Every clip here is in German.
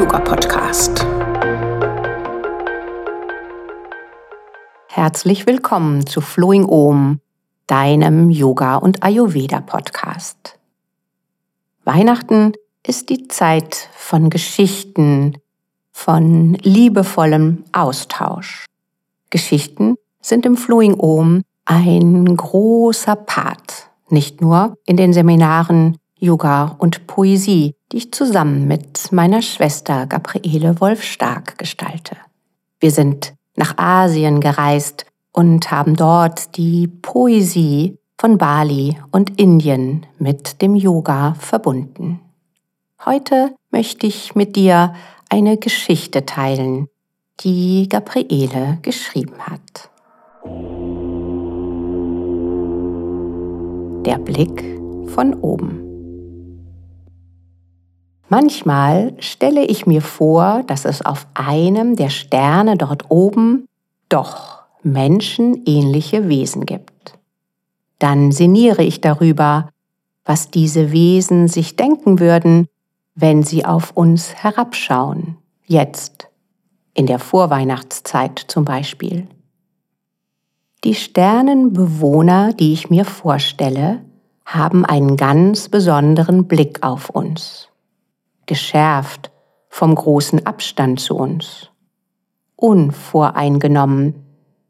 Yoga-Podcast. Herzlich willkommen zu Flowing Om, deinem Yoga- und Ayurveda-Podcast. Weihnachten ist die Zeit von Geschichten, von liebevollem Austausch. Geschichten sind im Flowing Om ein großer Part, nicht nur in den Seminaren Yoga und Poesie, die ich zusammen mit meiner Schwester Gabriele Wolf-Stark gestalte. Wir sind nach Asien gereist und haben dort die Poesie von Bali und Indien mit dem Yoga verbunden. Heute möchte ich mit dir eine Geschichte teilen, die Gabriele geschrieben hat. Der Blick von oben. Manchmal stelle ich mir vor, dass es auf einem der Sterne dort oben doch menschenähnliche Wesen gibt. Dann sinniere ich darüber, was diese Wesen sich denken würden, wenn sie auf uns herabschauen, jetzt, in der Vorweihnachtszeit zum Beispiel. Die Sternenbewohner, die ich mir vorstelle, haben einen ganz besonderen Blick auf uns geschärft vom großen Abstand zu uns, unvoreingenommen,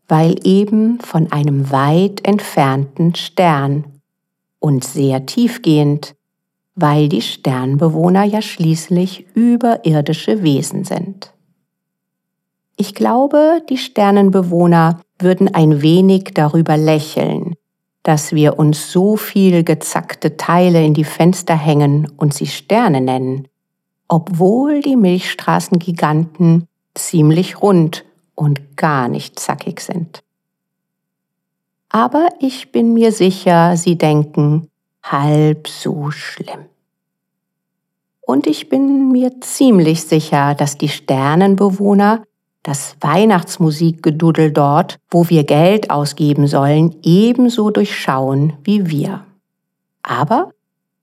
weil eben von einem weit entfernten Stern und sehr tiefgehend, weil die Sternbewohner ja schließlich überirdische Wesen sind. Ich glaube, die Sternenbewohner würden ein wenig darüber lächeln, dass wir uns so viel gezackte Teile in die Fenster hängen und sie Sterne nennen, obwohl die Milchstraßengiganten ziemlich rund und gar nicht zackig sind. Aber ich bin mir sicher, sie denken halb so schlimm. Und ich bin mir ziemlich sicher, dass die Sternenbewohner das Weihnachtsmusikgedudel dort, wo wir Geld ausgeben sollen, ebenso durchschauen wie wir. Aber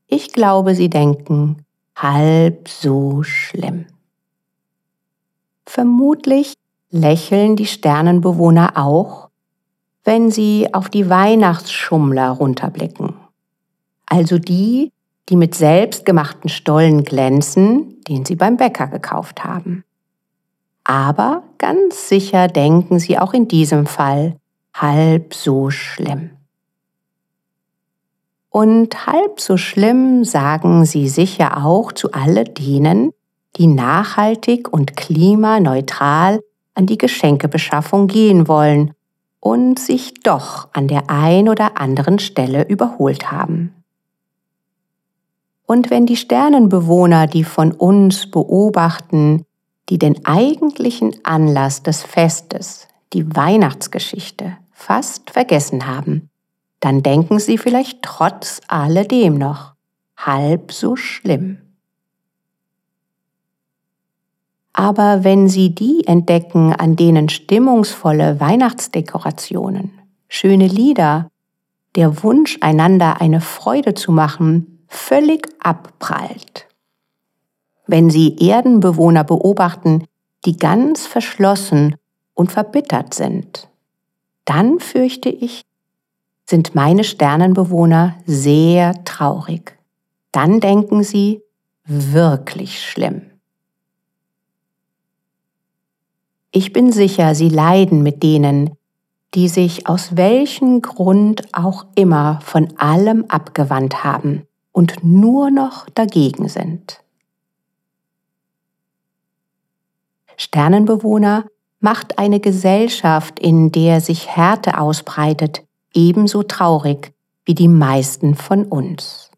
ich glaube, sie denken, halb so schlimm. Vermutlich lächeln die Sternenbewohner auch, wenn sie auf die Weihnachtsschummler runterblicken. Also die, die mit selbstgemachten Stollen glänzen, den sie beim Bäcker gekauft haben. Aber ganz sicher denken sie auch in diesem Fall halb so schlimm. Und halb so schlimm sagen sie sicher auch zu all denen, die nachhaltig und klimaneutral an die Geschenkebeschaffung gehen wollen und sich doch an der ein oder anderen Stelle überholt haben. Und wenn die Sternenbewohner, die von uns beobachten, die den eigentlichen Anlass des Festes, die Weihnachtsgeschichte, fast vergessen haben, dann denken Sie vielleicht trotz alledem noch halb so schlimm. Aber wenn Sie die entdecken, an denen stimmungsvolle Weihnachtsdekorationen, schöne Lieder, der Wunsch, einander eine Freude zu machen, völlig abprallt. Wenn Sie Erdenbewohner beobachten, die ganz verschlossen und verbittert sind, dann fürchte ich, sind meine Sternenbewohner sehr traurig. Dann denken sie wirklich schlimm. Ich bin sicher, sie leiden mit denen, die sich aus welchem Grund auch immer von allem abgewandt haben und nur noch dagegen sind. Sternenbewohner macht eine Gesellschaft, in der sich Härte ausbreitet, ebenso traurig wie die meisten von uns.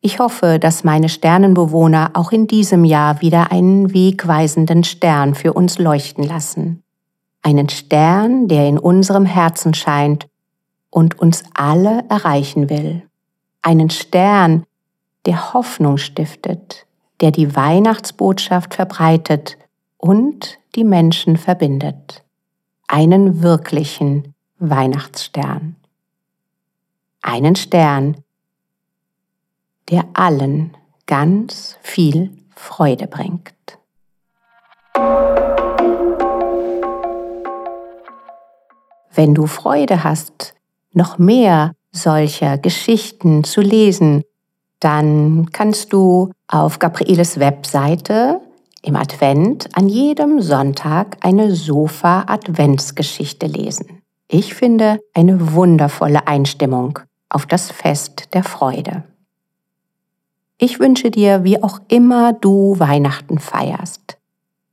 Ich hoffe, dass meine Sternenbewohner auch in diesem Jahr wieder einen wegweisenden Stern für uns leuchten lassen. Einen Stern, der in unserem Herzen scheint und uns alle erreichen will. Einen Stern, der Hoffnung stiftet, der die Weihnachtsbotschaft verbreitet und die Menschen verbindet. Einen wirklichen, Weihnachtsstern. Einen Stern, der allen ganz viel Freude bringt. Wenn du Freude hast, noch mehr solcher Geschichten zu lesen, dann kannst du auf Gabrieles Webseite im Advent an jedem Sonntag eine Sofa-Adventsgeschichte lesen. Ich finde eine wundervolle Einstimmung auf das Fest der Freude. Ich wünsche dir, wie auch immer du Weihnachten feierst,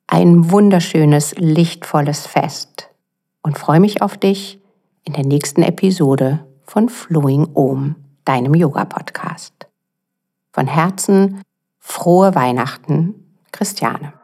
ein wunderschönes, lichtvolles Fest und freue mich auf dich in der nächsten Episode von Flowing Om, deinem Yoga-Podcast. Von Herzen frohe Weihnachten, Christiane.